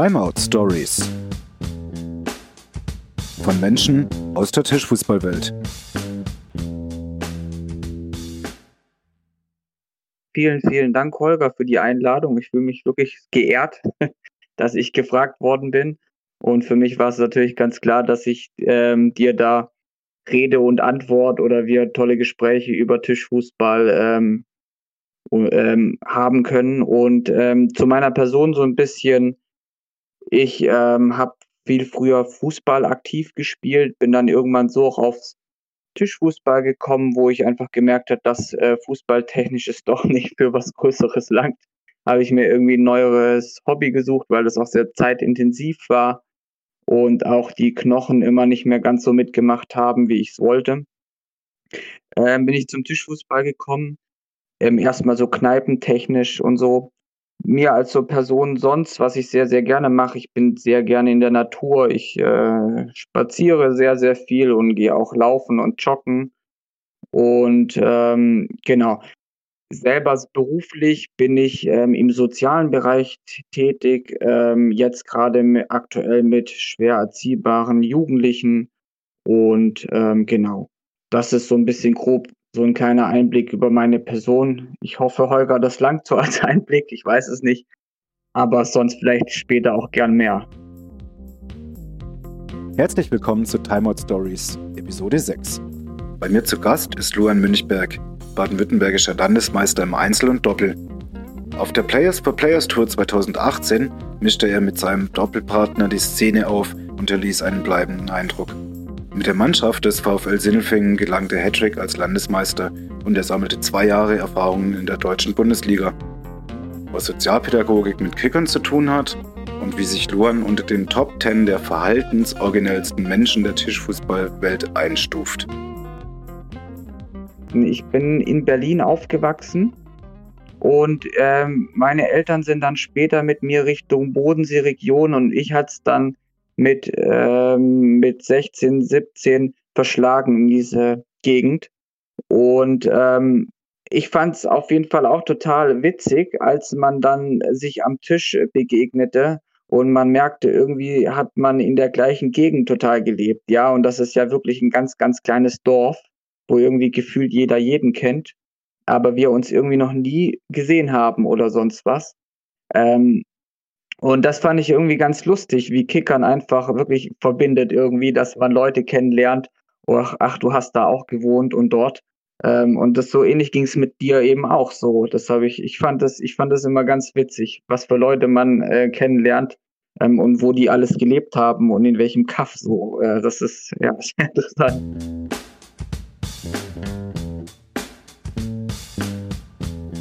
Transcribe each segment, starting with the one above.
Timeout Stories von Menschen aus der Tischfußballwelt. Vielen, vielen Dank, Holger, für die Einladung. Ich fühle mich wirklich geehrt, dass ich gefragt worden bin. Und für mich war es natürlich ganz klar, dass ich ähm, dir da Rede und Antwort oder wir tolle Gespräche über Tischfußball ähm, ähm, haben können. Und ähm, zu meiner Person so ein bisschen, ich ähm, habe viel früher Fußball aktiv gespielt, bin dann irgendwann so auch aufs Tischfußball gekommen, wo ich einfach gemerkt habe, dass äh, Fußballtechnisch ist doch nicht für was Größeres langt. Habe ich mir irgendwie ein neueres Hobby gesucht, weil das auch sehr zeitintensiv war und auch die Knochen immer nicht mehr ganz so mitgemacht haben, wie ich es wollte. Ähm, bin ich zum Tischfußball gekommen, ähm, erstmal so kneipentechnisch und so. Mir als so Person sonst, was ich sehr, sehr gerne mache, ich bin sehr gerne in der Natur. Ich äh, spaziere sehr, sehr viel und gehe auch laufen und joggen. Und ähm, genau, selber beruflich bin ich ähm, im sozialen Bereich tätig, ähm, jetzt gerade aktuell mit schwer erziehbaren Jugendlichen. Und ähm, genau, das ist so ein bisschen grob so ein kleiner Einblick über meine Person. Ich hoffe, Holger, das langt so als Einblick. Ich weiß es nicht. Aber sonst vielleicht später auch gern mehr. Herzlich willkommen zu Timeout Stories, Episode 6. Bei mir zu Gast ist Luan Münchberg, baden-württembergischer Landesmeister im Einzel und Doppel. Auf der Players for Players Tour 2018 mischte er mit seinem Doppelpartner die Szene auf und erließ einen bleibenden Eindruck. Mit der Mannschaft des VfL Sindelfingen gelang der Hattrick als Landesmeister und er sammelte zwei Jahre Erfahrungen in der deutschen Bundesliga. Was Sozialpädagogik mit Kickern zu tun hat und wie sich Luan unter den Top 10 der verhaltensoriginellsten Menschen der Tischfußballwelt einstuft. Ich bin in Berlin aufgewachsen und ähm, meine Eltern sind dann später mit mir Richtung Bodensee-Region und ich hatte es dann mit, ähm, mit 16, 17 verschlagen in diese Gegend. Und ähm, ich fand es auf jeden Fall auch total witzig, als man dann sich am Tisch begegnete und man merkte, irgendwie hat man in der gleichen Gegend total gelebt. Ja, und das ist ja wirklich ein ganz, ganz kleines Dorf, wo irgendwie gefühlt jeder jeden kennt, aber wir uns irgendwie noch nie gesehen haben oder sonst was. Ähm, und das fand ich irgendwie ganz lustig, wie Kickern einfach wirklich verbindet irgendwie, dass man Leute kennenlernt. Ach, ach du hast da auch gewohnt und dort. Ähm, und das so ähnlich ging es mit dir eben auch so. Das habe ich, ich fand das, ich fand das immer ganz witzig, was für Leute man äh, kennenlernt ähm, und wo die alles gelebt haben und in welchem Kaff so. Äh, das ist ja sehr interessant.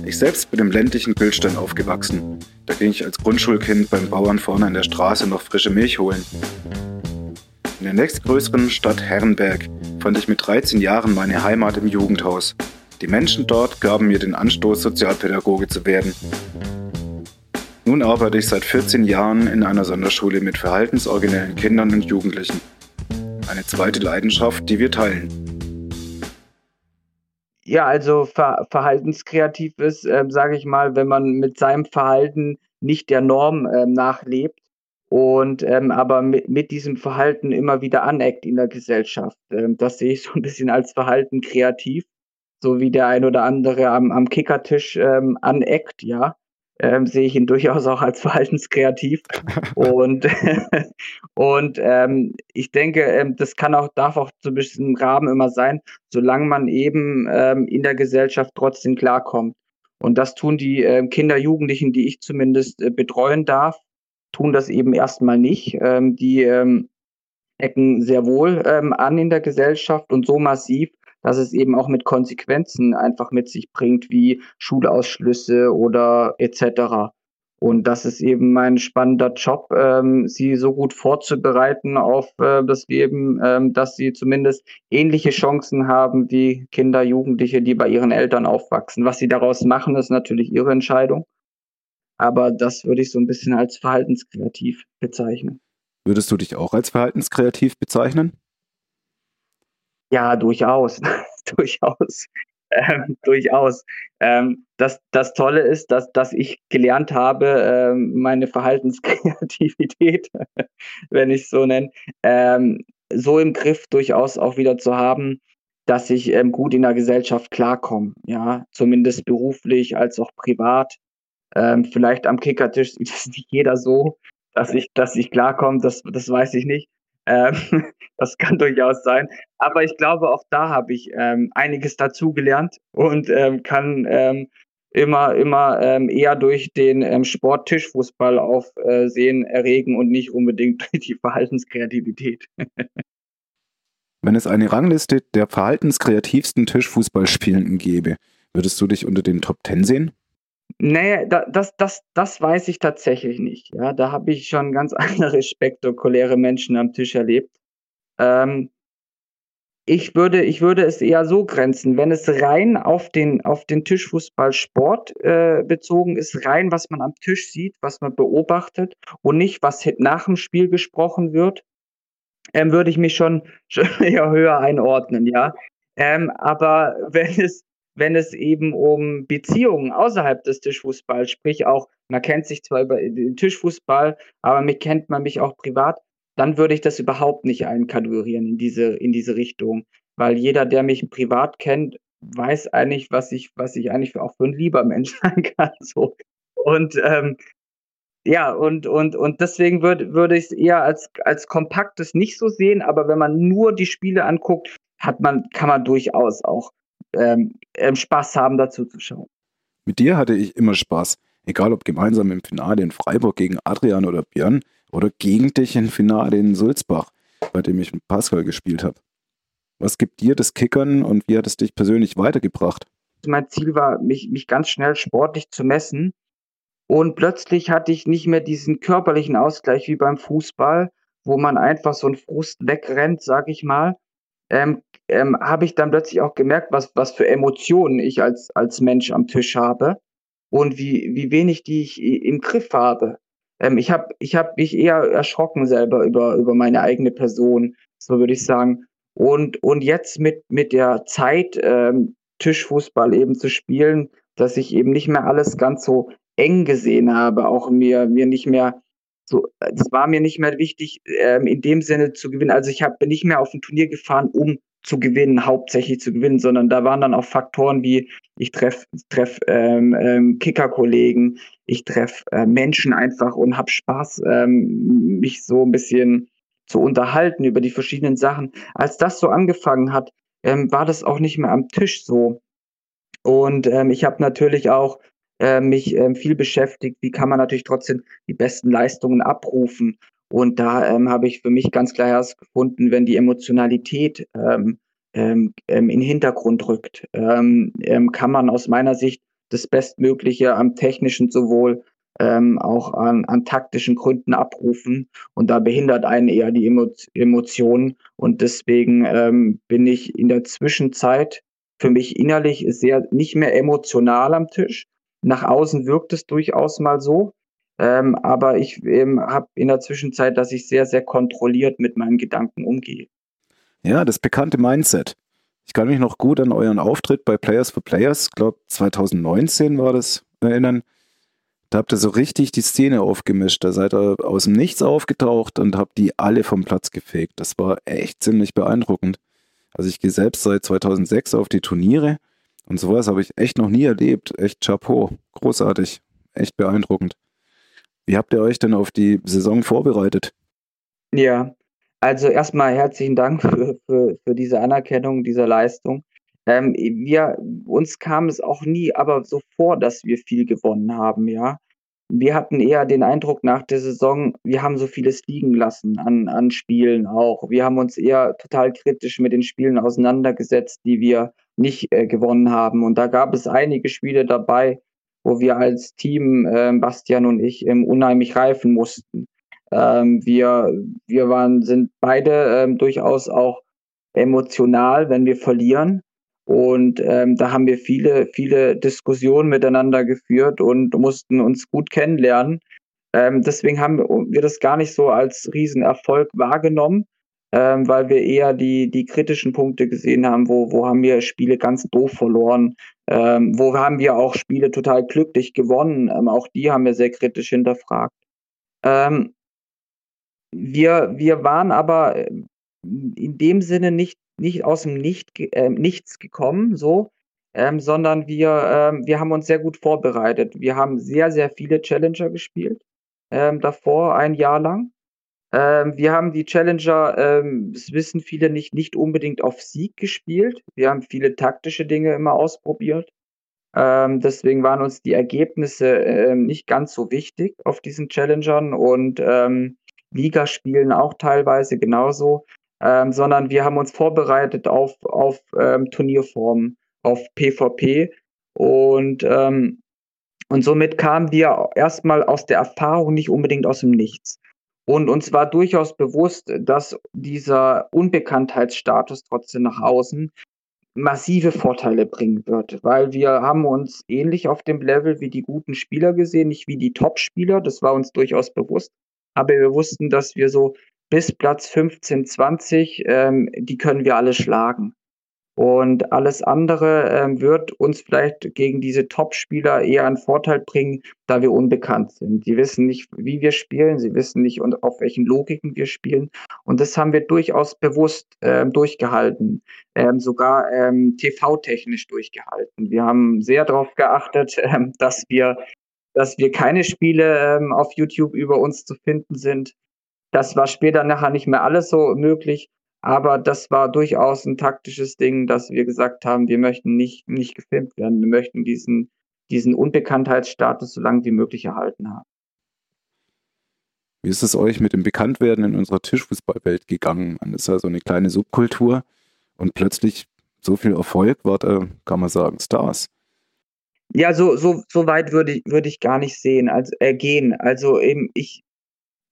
Ich selbst bin im ländlichen Bildstein aufgewachsen. Da ging ich als Grundschulkind beim Bauern vorne an der Straße noch frische Milch holen. In der nächstgrößeren Stadt Herrenberg fand ich mit 13 Jahren meine Heimat im Jugendhaus. Die Menschen dort gaben mir den Anstoß, Sozialpädagoge zu werden. Nun arbeite ich seit 14 Jahren in einer Sonderschule mit verhaltensoriginellen Kindern und Jugendlichen. Eine zweite Leidenschaft, die wir teilen. Ja, also ver verhaltenskreativ ist, ähm, sage ich mal, wenn man mit seinem Verhalten nicht der Norm ähm, nachlebt und ähm, aber mit, mit diesem Verhalten immer wieder aneckt in der Gesellschaft. Ähm, das sehe ich so ein bisschen als Verhalten kreativ, so wie der ein oder andere am, am Kickertisch ähm, aneckt, ja ähm, sehe ich ihn durchaus auch als verhaltenskreativ. und und ähm, ich denke, ähm, das kann auch, darf auch zu bestimmten Rahmen immer sein, solange man eben ähm, in der Gesellschaft trotzdem klarkommt. Und das tun die äh, Kinder, Jugendlichen, die ich zumindest äh, betreuen darf, tun das eben erstmal nicht. Ähm, die ähm, ecken sehr wohl ähm, an in der Gesellschaft und so massiv, dass es eben auch mit Konsequenzen einfach mit sich bringt, wie Schulausschlüsse oder etc. Und das ist eben mein spannender Job, ähm, sie so gut vorzubereiten auf äh, das Leben, ähm, dass sie zumindest ähnliche Chancen haben wie Kinder, Jugendliche, die bei ihren Eltern aufwachsen. Was sie daraus machen, ist natürlich ihre Entscheidung. Aber das würde ich so ein bisschen als verhaltenskreativ bezeichnen. Würdest du dich auch als verhaltenskreativ bezeichnen? Ja, durchaus. durchaus. ähm, durchaus. Ähm, das, das Tolle ist, dass, dass ich gelernt habe, ähm, meine Verhaltenskreativität, wenn ich es so nenne, ähm, so im Griff durchaus auch wieder zu haben, dass ich ähm, gut in der Gesellschaft klarkomme. Ja, zumindest beruflich als auch privat. Ähm, vielleicht am Kickertisch es nicht jeder so, dass ich, dass ich klarkomme, das, das weiß ich nicht. Ähm, das kann durchaus sein. Aber ich glaube, auch da habe ich ähm, einiges dazugelernt und ähm, kann ähm, immer, immer ähm, eher durch den ähm, Sport Tischfußball aufsehen äh, erregen und nicht unbedingt durch die Verhaltenskreativität. Wenn es eine Rangliste der verhaltenskreativsten Tischfußballspielenden gäbe, würdest du dich unter den Top Ten sehen? Nee, da, das, das, das weiß ich tatsächlich nicht. Ja, da habe ich schon ganz andere spektakuläre Menschen am Tisch erlebt. Ähm, ich würde, ich würde es eher so grenzen, wenn es rein auf den, auf den Tischfußballsport äh, bezogen ist, rein was man am Tisch sieht, was man beobachtet und nicht was nach dem Spiel gesprochen wird, ähm, würde ich mich schon, schon eher höher einordnen, ja. Ähm, aber wenn es wenn es eben um Beziehungen außerhalb des Tischfußballs, sprich auch, man kennt sich zwar über den Tischfußball, aber mich kennt man mich auch privat, dann würde ich das überhaupt nicht einkategorieren in diese, in diese Richtung. Weil jeder, der mich privat kennt, weiß eigentlich, was ich, was ich eigentlich auch für ein lieber Mensch sein kann. So. Und ähm, ja, und, und, und deswegen würde, würde ich es eher als, als kompaktes nicht so sehen, aber wenn man nur die Spiele anguckt, hat man, kann man durchaus auch ähm, ähm, Spaß haben, dazu zu schauen. Mit dir hatte ich immer Spaß, egal ob gemeinsam im Finale in Freiburg gegen Adrian oder Björn oder gegen dich im Finale in Sulzbach, bei dem ich mit Pascal gespielt habe. Was gibt dir das Kickern und wie hat es dich persönlich weitergebracht? Mein Ziel war, mich, mich ganz schnell sportlich zu messen. Und plötzlich hatte ich nicht mehr diesen körperlichen Ausgleich wie beim Fußball, wo man einfach so einen Frust wegrennt, sag ich mal, ähm, ähm, habe ich dann plötzlich auch gemerkt, was, was für Emotionen ich als, als Mensch am Tisch habe und wie, wie wenig die ich im Griff habe. Ähm, ich habe ich hab mich eher erschrocken selber über, über meine eigene Person, so würde ich sagen. Und, und jetzt mit, mit der Zeit, ähm, Tischfußball eben zu spielen, dass ich eben nicht mehr alles ganz so eng gesehen habe, auch mir, mir nicht mehr so, es war mir nicht mehr wichtig, ähm, in dem Sinne zu gewinnen. Also ich hab, bin nicht mehr auf ein Turnier gefahren, um zu gewinnen, hauptsächlich zu gewinnen, sondern da waren dann auch Faktoren wie, ich treffe treff, ähm, ähm, Kicker-Kollegen, ich treffe äh, Menschen einfach und habe Spaß, ähm, mich so ein bisschen zu unterhalten über die verschiedenen Sachen. Als das so angefangen hat, ähm, war das auch nicht mehr am Tisch so. Und ähm, ich habe natürlich auch äh, mich ähm, viel beschäftigt, wie kann man natürlich trotzdem die besten Leistungen abrufen. Und da ähm, habe ich für mich ganz klar herausgefunden, wenn die Emotionalität ähm, ähm, ähm, in den Hintergrund rückt, ähm, ähm, kann man aus meiner Sicht das Bestmögliche am technischen sowohl ähm, auch an, an taktischen Gründen abrufen. Und da behindert einen eher die Emo Emotionen. Und deswegen ähm, bin ich in der Zwischenzeit für mich innerlich sehr nicht mehr emotional am Tisch. Nach außen wirkt es durchaus mal so, ähm, aber ich ähm, habe in der Zwischenzeit, dass ich sehr, sehr kontrolliert mit meinen Gedanken umgehe. Ja, das bekannte Mindset. Ich kann mich noch gut an euren Auftritt bei Players for Players, glaube 2019 war das, erinnern. Da habt ihr so richtig die Szene aufgemischt. Da seid ihr aus dem Nichts aufgetaucht und habt die alle vom Platz gefegt. Das war echt ziemlich beeindruckend. Also ich gehe selbst seit 2006 auf die Turniere und sowas habe ich echt noch nie erlebt. Echt Chapeau. Großartig. Echt beeindruckend. Wie habt ihr euch denn auf die Saison vorbereitet? Ja, also erstmal herzlichen Dank für, für, für diese Anerkennung, diese Leistung. Ähm, wir, uns kam es auch nie aber so vor, dass wir viel gewonnen haben, ja. Wir hatten eher den Eindruck nach der Saison, wir haben so vieles liegen lassen an, an Spielen auch. Wir haben uns eher total kritisch mit den Spielen auseinandergesetzt, die wir nicht äh, gewonnen haben. Und da gab es einige Spiele dabei, wo wir als Team, äh, Bastian und ich, ähm, unheimlich reifen mussten. Ähm, wir, wir waren, sind beide ähm, durchaus auch emotional, wenn wir verlieren. Und ähm, da haben wir viele, viele Diskussionen miteinander geführt und mussten uns gut kennenlernen. Ähm, deswegen haben wir das gar nicht so als Riesenerfolg wahrgenommen. Ähm, weil wir eher die, die kritischen Punkte gesehen haben, wo, wo haben wir Spiele ganz doof verloren, ähm, wo haben wir auch Spiele total glücklich gewonnen, ähm, auch die haben wir sehr kritisch hinterfragt. Ähm, wir, wir waren aber äh, in dem Sinne nicht, nicht aus dem nicht, äh, Nichts gekommen, so, ähm, sondern wir, ähm, wir haben uns sehr gut vorbereitet. Wir haben sehr, sehr viele Challenger gespielt, davor ein Jahr lang. Ähm, wir haben die Challenger, ähm, das wissen viele nicht, nicht unbedingt auf Sieg gespielt. Wir haben viele taktische Dinge immer ausprobiert. Ähm, deswegen waren uns die Ergebnisse ähm, nicht ganz so wichtig auf diesen Challengern und ähm, Ligaspielen auch teilweise genauso, ähm, sondern wir haben uns vorbereitet auf, auf ähm, Turnierformen, auf PvP und, ähm, und somit kamen wir erstmal aus der Erfahrung nicht unbedingt aus dem Nichts. Und uns war durchaus bewusst, dass dieser Unbekanntheitsstatus trotzdem nach außen massive Vorteile bringen wird, weil wir haben uns ähnlich auf dem Level wie die guten Spieler gesehen, nicht wie die Top-Spieler, das war uns durchaus bewusst, aber wir wussten, dass wir so bis Platz 15, 20, ähm, die können wir alle schlagen. Und alles andere ähm, wird uns vielleicht gegen diese Top-Spieler eher einen Vorteil bringen, da wir unbekannt sind. Sie wissen nicht, wie wir spielen, sie wissen nicht, und auf welchen Logiken wir spielen. Und das haben wir durchaus bewusst ähm, durchgehalten, ähm, sogar ähm, TV-technisch durchgehalten. Wir haben sehr darauf geachtet, ähm, dass wir dass wir keine Spiele ähm, auf YouTube über uns zu finden sind. Das war später nachher nicht mehr alles so möglich. Aber das war durchaus ein taktisches Ding, dass wir gesagt haben, wir möchten nicht, nicht gefilmt werden. Wir möchten diesen, diesen Unbekanntheitsstatus so lange wie möglich erhalten haben. Wie ist es euch mit dem Bekanntwerden in unserer Tischfußballwelt gegangen? Man ist ja so eine kleine Subkultur und plötzlich so viel Erfolg war da, kann man sagen, Stars. Ja, so, so, so weit würde ich, würde ich gar nicht sehen, also, äh, gehen. Also eben, ich,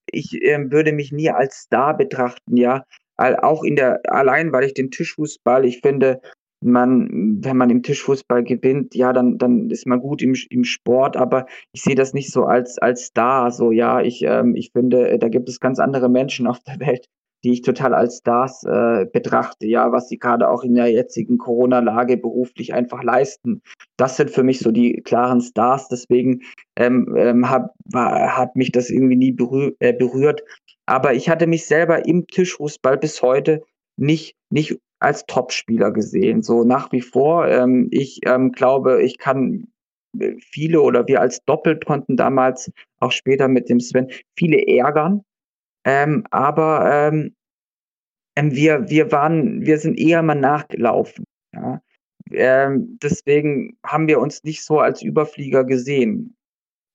ich äh, würde mich nie als Star betrachten, ja auch in der, allein weil ich den Tischfußball, ich finde, man, wenn man im Tischfußball gewinnt, ja, dann, dann ist man gut im, im Sport, aber ich sehe das nicht so als, als Star, so, ja, ich, ähm, ich finde, da gibt es ganz andere Menschen auf der Welt, die ich total als Stars äh, betrachte, ja, was sie gerade auch in der jetzigen Corona-Lage beruflich einfach leisten. Das sind für mich so die klaren Stars, deswegen ähm, ähm, hab, war, hat mich das irgendwie nie berühr, äh, berührt. Aber ich hatte mich selber im Tischfußball bis heute nicht, nicht als Topspieler gesehen. So nach wie vor. Ähm, ich ähm, glaube, ich kann äh, viele oder wir als Doppelt konnten damals auch später mit dem Sven viele ärgern. Ähm, aber ähm wir, wir waren, wir sind eher mal nachgelaufen. Ja? Ähm, deswegen haben wir uns nicht so als Überflieger gesehen.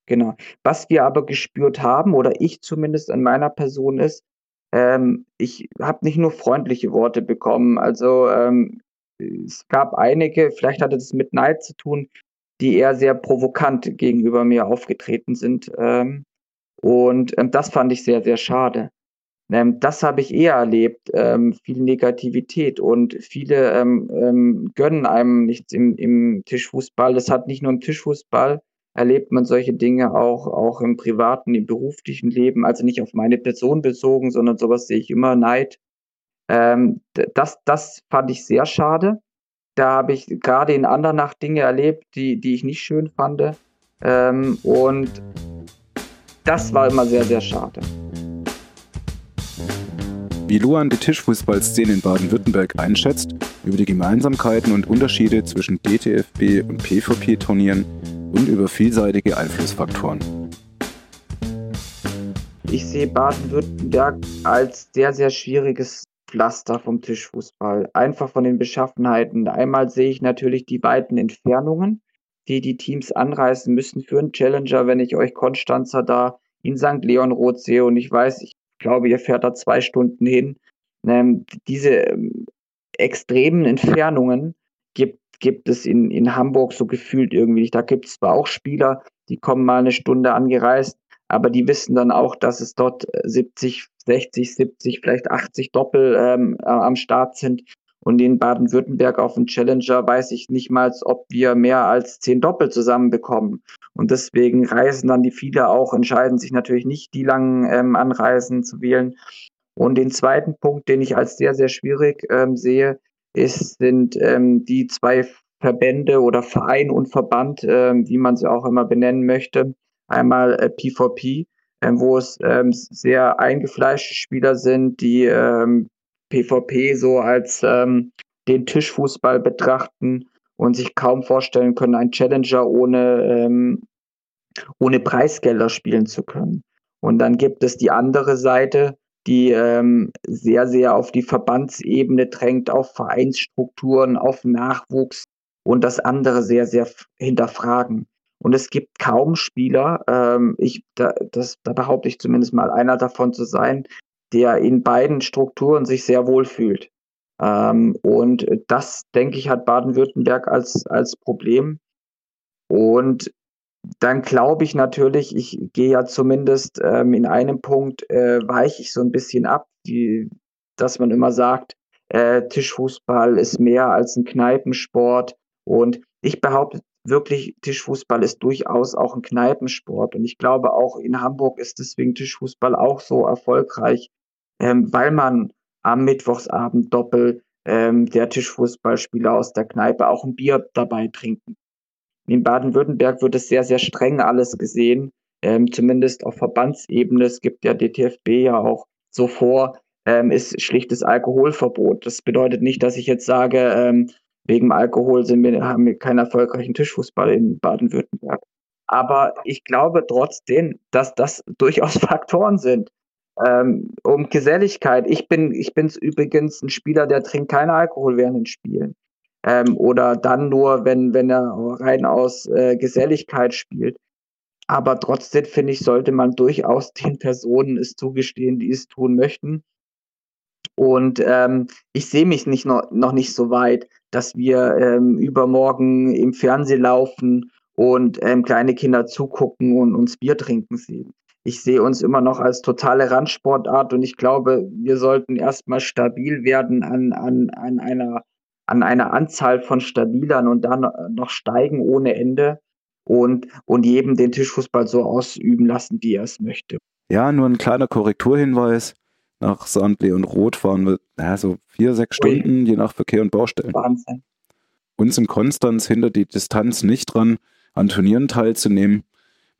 Genau. Was wir aber gespürt haben, oder ich zumindest an meiner Person ist, ähm, ich habe nicht nur freundliche Worte bekommen. Also ähm, es gab einige, vielleicht hatte das mit Neid zu tun, die eher sehr provokant gegenüber mir aufgetreten sind. Ähm, und ähm, das fand ich sehr, sehr schade. Ähm, das habe ich eher erlebt, ähm, viel Negativität und viele ähm, ähm, gönnen einem nichts im, im Tischfußball. Das hat nicht nur im Tischfußball, erlebt man solche Dinge auch, auch im privaten, im beruflichen Leben, also nicht auf meine Person bezogen, sondern sowas sehe ich immer Neid. Ähm, das, das fand ich sehr schade. Da habe ich gerade in Andernach Dinge erlebt, die, die ich nicht schön fand. Ähm, und das war immer sehr, sehr schade. Wie Luan die Tischfußballszene in Baden-Württemberg einschätzt, über die Gemeinsamkeiten und Unterschiede zwischen DTFB und PvP-Turnieren und über vielseitige Einflussfaktoren. Ich sehe Baden-Württemberg als sehr, sehr schwieriges Pflaster vom Tischfußball. Einfach von den Beschaffenheiten. Einmal sehe ich natürlich die weiten Entfernungen, die die Teams anreisen müssen für einen Challenger, wenn ich euch Konstanzer da in St. Leon Roth sehe und ich weiß, ich glaube, ihr fährt da zwei Stunden hin. Ähm, diese ähm, extremen Entfernungen gibt gibt es in, in Hamburg so gefühlt irgendwie nicht. Da gibt es zwar auch Spieler, die kommen mal eine Stunde angereist, aber die wissen dann auch, dass es dort 70, 60, 70, vielleicht 80 Doppel ähm, am Start sind. Und in Baden-Württemberg auf dem Challenger weiß ich nicht mal, ob wir mehr als zehn Doppel zusammenbekommen. Und deswegen reisen dann die viele auch, entscheiden sich natürlich nicht, die langen ähm, Anreisen zu wählen. Und den zweiten Punkt, den ich als sehr, sehr schwierig ähm, sehe, ist, sind ähm, die zwei Verbände oder Verein und Verband, ähm, wie man sie auch immer benennen möchte. Einmal äh, P4P, ähm, wo es ähm, sehr eingefleischte Spieler sind, die ähm, PvP so als ähm, den Tischfußball betrachten und sich kaum vorstellen können, einen Challenger ohne, ähm, ohne Preisgelder spielen zu können. Und dann gibt es die andere Seite, die ähm, sehr, sehr auf die Verbandsebene drängt, auf Vereinsstrukturen, auf Nachwuchs und das andere sehr, sehr hinterfragen. Und es gibt kaum Spieler, ähm, ich, da, das, da behaupte ich zumindest mal einer davon zu sein, der in beiden Strukturen sich sehr wohl fühlt. Ähm, und das, denke ich, hat Baden-Württemberg als, als Problem. Und dann glaube ich natürlich, ich gehe ja zumindest ähm, in einem Punkt, äh, weiche ich so ein bisschen ab, die, dass man immer sagt, äh, Tischfußball ist mehr als ein Kneipensport. Und ich behaupte wirklich, Tischfußball ist durchaus auch ein Kneipensport. Und ich glaube, auch in Hamburg ist deswegen Tischfußball auch so erfolgreich, ähm, weil man am Mittwochsabend doppel ähm, der Tischfußballspieler aus der Kneipe auch ein Bier dabei trinken. In Baden-Württemberg wird es sehr, sehr streng alles gesehen, ähm, zumindest auf Verbandsebene. Es gibt ja DTFB ja auch so vor, ähm, ist schlichtes Alkoholverbot. Das bedeutet nicht, dass ich jetzt sage, ähm, wegen Alkohol sind wir, haben wir keinen erfolgreichen Tischfußball in Baden-Württemberg. Aber ich glaube trotzdem, dass das durchaus Faktoren sind. Ähm, um Geselligkeit. Ich bin, ich bin übrigens ein Spieler, der trinkt keinen Alkohol während den Spielen. Ähm, oder dann nur, wenn, wenn er rein aus äh, Geselligkeit spielt. Aber trotzdem finde ich, sollte man durchaus den Personen es zugestehen, die es tun möchten. Und ähm, ich sehe mich nicht noch, noch nicht so weit, dass wir ähm, übermorgen im Fernsehen laufen und ähm, kleine Kinder zugucken und uns Bier trinken sehen ich sehe uns immer noch als totale Randsportart und ich glaube, wir sollten erstmal stabil werden an, an, an, einer, an einer Anzahl von Stabilern und dann noch steigen ohne Ende und, und jedem den Tischfußball so ausüben lassen, wie er es möchte. Ja, nur ein kleiner Korrekturhinweis. Nach Sandlee und Rot fahren wir ja, so vier, sechs Stunden, je nach Verkehr und Baustellen. Wahnsinn. Uns in Konstanz hinter die Distanz nicht dran, an Turnieren teilzunehmen.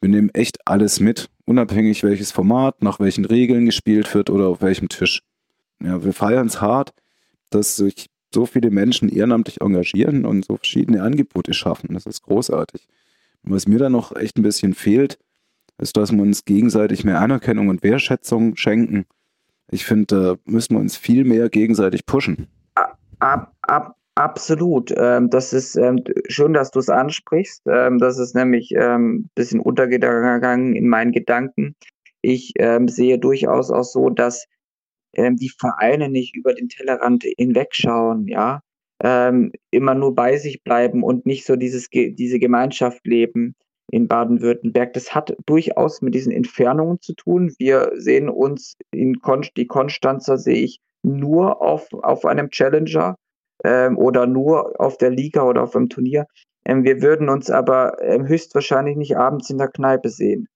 Wir nehmen echt alles mit unabhängig welches Format, nach welchen Regeln gespielt wird oder auf welchem Tisch. Ja, wir feiern es hart, dass sich so viele Menschen ehrenamtlich engagieren und so verschiedene Angebote schaffen. Das ist großartig. Was mir da noch echt ein bisschen fehlt, ist, dass wir uns gegenseitig mehr Anerkennung und Wertschätzung schenken. Ich finde, da müssen wir uns viel mehr gegenseitig pushen. Ab, ab, Absolut. Ähm, das ist ähm, schön, dass du es ansprichst. Ähm, das ist nämlich ein bisschen untergegangen in meinen Gedanken. Ich sehe durchaus auch so, dass die Vereine nicht über den Tellerrand hinwegschauen, ja, immer nur bei sich bleiben und nicht so dieses, diese Gemeinschaft leben in Baden-Württemberg. Das hat durchaus mit diesen Entfernungen zu tun. Wir sehen uns in Kon die Konstanzer sehe ich nur auf, auf einem Challenger ähm, oder nur auf der Liga oder auf einem Turnier. Ähm, wir würden uns aber ähm, höchstwahrscheinlich nicht abends in der Kneipe sehen.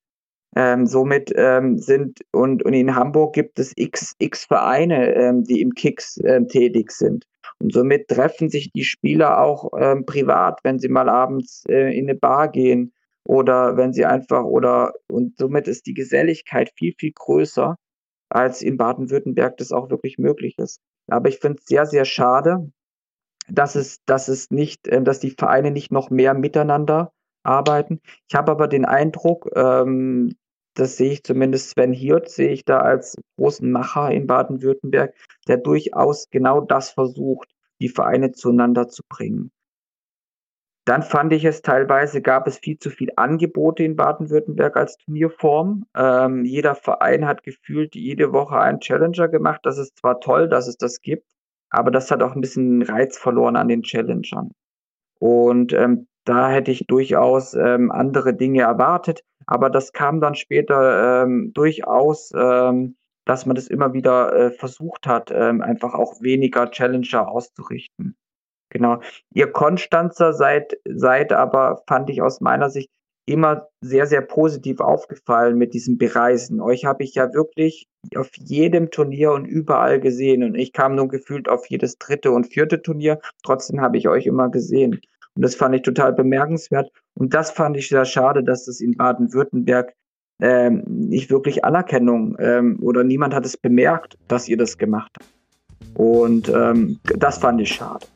Ähm, somit ähm, sind und, und in Hamburg gibt es x, x Vereine, die im Kicks tätig sind. Und somit treffen sich die Spieler auch privat, wenn sie mal abends äh, in eine Bar gehen oder wenn sie einfach oder und somit ist die Geselligkeit viel, viel größer, als in Baden-Württemberg das auch wirklich möglich ist. Aber ich finde es sehr, sehr schade, dass es, dass es nicht, äh, dass die Vereine nicht noch mehr miteinander arbeiten. Ich habe aber den Eindruck, ähm, das sehe ich zumindest Sven Hirt, sehe ich da als großen Macher in Baden-Württemberg, der durchaus genau das versucht, die Vereine zueinander zu bringen. Dann fand ich es teilweise, gab es viel zu viel Angebote in Baden-Württemberg als Turnierform. Ähm, jeder Verein hat gefühlt jede Woche einen Challenger gemacht. Das ist zwar toll, dass es das gibt, aber das hat auch ein bisschen Reiz verloren an den Challengern. Und ähm, da hätte ich durchaus ähm, andere Dinge erwartet, aber das kam dann später ähm, durchaus, ähm, dass man das immer wieder äh, versucht hat, ähm, einfach auch weniger Challenger auszurichten. Genau. Ihr Konstanzer seid, seid aber, fand ich aus meiner Sicht, immer sehr, sehr positiv aufgefallen mit diesem Bereisen. Euch habe ich ja wirklich auf jedem Turnier und überall gesehen. Und ich kam nur gefühlt auf jedes dritte und vierte Turnier. Trotzdem habe ich euch immer gesehen. Und das fand ich total bemerkenswert. Und das fand ich sehr schade, dass das in Baden-Württemberg ähm, nicht wirklich Anerkennung ähm, oder niemand hat es bemerkt, dass ihr das gemacht habt. Und ähm, das fand ich schade.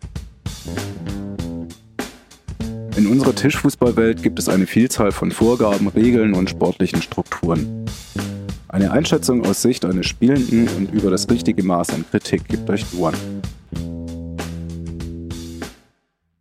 In unserer Tischfußballwelt gibt es eine Vielzahl von Vorgaben, Regeln und sportlichen Strukturen. Eine Einschätzung aus Sicht eines Spielenden und über das richtige Maß an Kritik gibt euch Duan.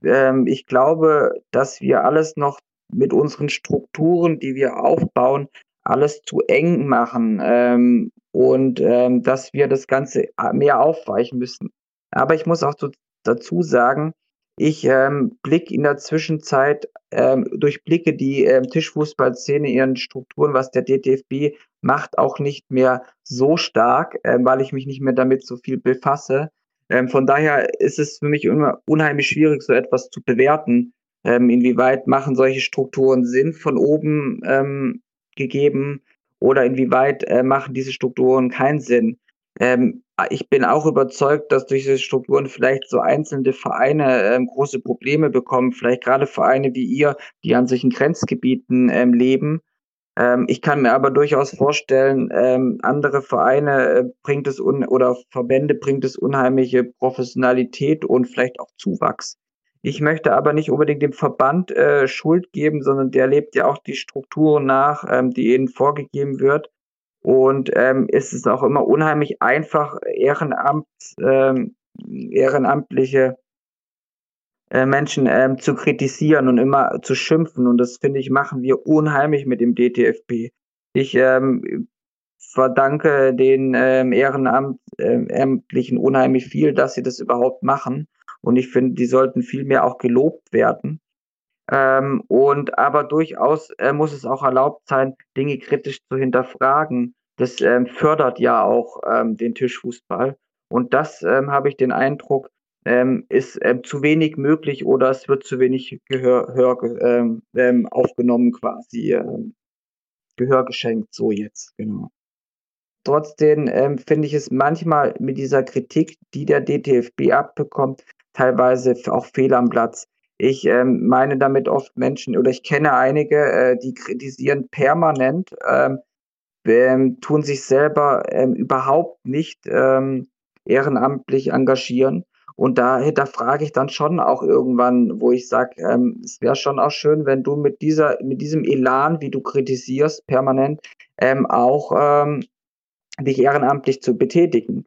Ähm, ich glaube, dass wir alles noch mit unseren Strukturen, die wir aufbauen, alles zu eng machen ähm, und ähm, dass wir das Ganze mehr aufweichen müssen. Aber ich muss auch zu, dazu sagen, ich ähm, blick in der Zwischenzeit, ähm, durchblicke die ähm, Tischfußballszene, ihren Strukturen, was der DTFB macht, auch nicht mehr so stark, ähm, weil ich mich nicht mehr damit so viel befasse. Ähm, von daher ist es für mich immer unheimlich schwierig, so etwas zu bewerten. Ähm, inwieweit machen solche Strukturen Sinn von oben ähm, gegeben oder inwieweit äh, machen diese Strukturen keinen Sinn? Ähm, ich bin auch überzeugt, dass durch diese Strukturen vielleicht so einzelne Vereine ähm, große Probleme bekommen, vielleicht gerade Vereine wie ihr, die an solchen Grenzgebieten ähm, leben. Ähm, ich kann mir aber durchaus vorstellen, ähm, andere Vereine äh, bringt es un oder Verbände bringt es unheimliche Professionalität und vielleicht auch Zuwachs. Ich möchte aber nicht unbedingt dem Verband äh, Schuld geben, sondern der lebt ja auch die Strukturen nach, ähm, die ihnen vorgegeben wird. Und ähm, es ist auch immer unheimlich einfach, Ehrenamt, ähm, ehrenamtliche äh, Menschen ähm, zu kritisieren und immer zu schimpfen. Und das finde ich, machen wir unheimlich mit dem DTFB. Ich ähm, verdanke den ähm, Ehrenamtlichen unheimlich viel, dass sie das überhaupt machen. Und ich finde, die sollten viel mehr auch gelobt werden. Ähm, und aber durchaus äh, muss es auch erlaubt sein, Dinge kritisch zu hinterfragen. Das ähm, fördert ja auch ähm, den Tischfußball. Und das ähm, habe ich den Eindruck, ähm, ist ähm, zu wenig möglich oder es wird zu wenig Gehör, Hör, ähm, aufgenommen quasi. Ähm, Gehör geschenkt, so jetzt, genau. Trotzdem ähm, finde ich es manchmal mit dieser Kritik, die der DTFB abbekommt, teilweise auch fehl am Platz. Ich ähm, meine damit oft Menschen oder ich kenne einige, äh, die kritisieren permanent, ähm, ähm, tun sich selber ähm, überhaupt nicht ähm, ehrenamtlich engagieren. Und da, da frage ich dann schon auch irgendwann, wo ich sage, ähm, es wäre schon auch schön, wenn du mit dieser, mit diesem Elan, wie du kritisierst, permanent, ähm, auch ähm, dich ehrenamtlich zu betätigen.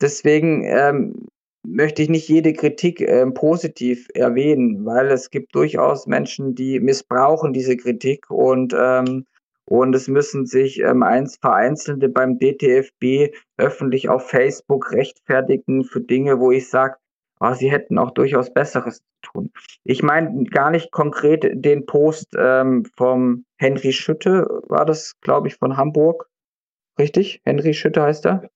Deswegen ähm, möchte ich nicht jede Kritik äh, positiv erwähnen, weil es gibt durchaus Menschen, die missbrauchen diese Kritik und ähm, und es müssen sich ähm, eins Vereinzelte beim DTFB öffentlich auf Facebook rechtfertigen für Dinge, wo ich sage, oh, ah, sie hätten auch durchaus Besseres zu tun. Ich meine gar nicht konkret den Post ähm, vom Henry Schütte, war das, glaube ich, von Hamburg. Richtig? Henry Schütte heißt er?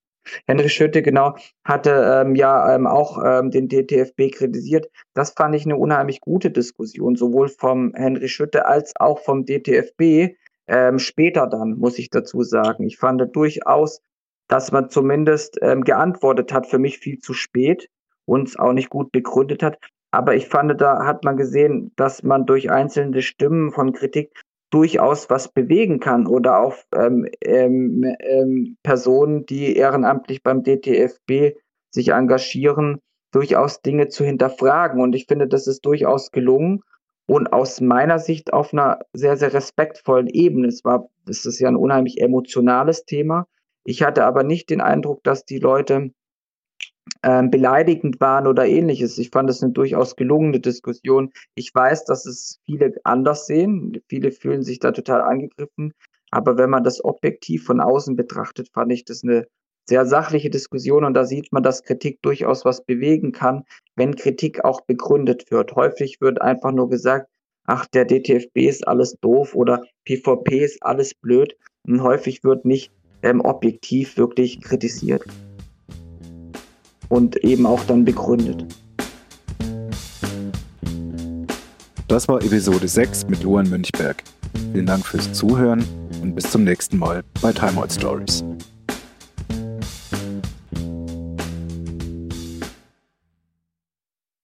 Henry Schütte, genau, hatte ähm, ja ähm, auch ähm, den DTFB kritisiert. Das fand ich eine unheimlich gute Diskussion, sowohl vom Henry Schütte als auch vom DTFB. Ähm, später dann, muss ich dazu sagen. Ich fand durchaus, dass man zumindest ähm, geantwortet hat, für mich viel zu spät und es auch nicht gut begründet hat. Aber ich fand, da hat man gesehen, dass man durch einzelne Stimmen von Kritik durchaus was bewegen kann oder auch ähm, ähm, ähm, Personen, die ehrenamtlich beim DTFB sich engagieren, durchaus Dinge zu hinterfragen. Und ich finde, das ist durchaus gelungen und aus meiner Sicht auf einer sehr, sehr respektvollen Ebene. Es war, es ist ja ein unheimlich emotionales Thema. Ich hatte aber nicht den Eindruck, dass die Leute ähm, beleidigend waren oder ähnliches. Ich fand es eine durchaus gelungene Diskussion. Ich weiß, dass es viele anders sehen. Viele fühlen sich da total angegriffen. Aber wenn man das objektiv von außen betrachtet, fand ich das eine sehr sachliche Diskussion und da sieht man, dass Kritik durchaus was bewegen kann, wenn Kritik auch begründet wird. Häufig wird einfach nur gesagt, ach, der DTFB ist alles doof oder PvP ist alles blöd. Und häufig wird nicht ähm, objektiv wirklich kritisiert und eben auch dann begründet. Das war Episode 6 mit Luan Münchberg. Vielen Dank fürs Zuhören und bis zum nächsten Mal bei Time Out Stories.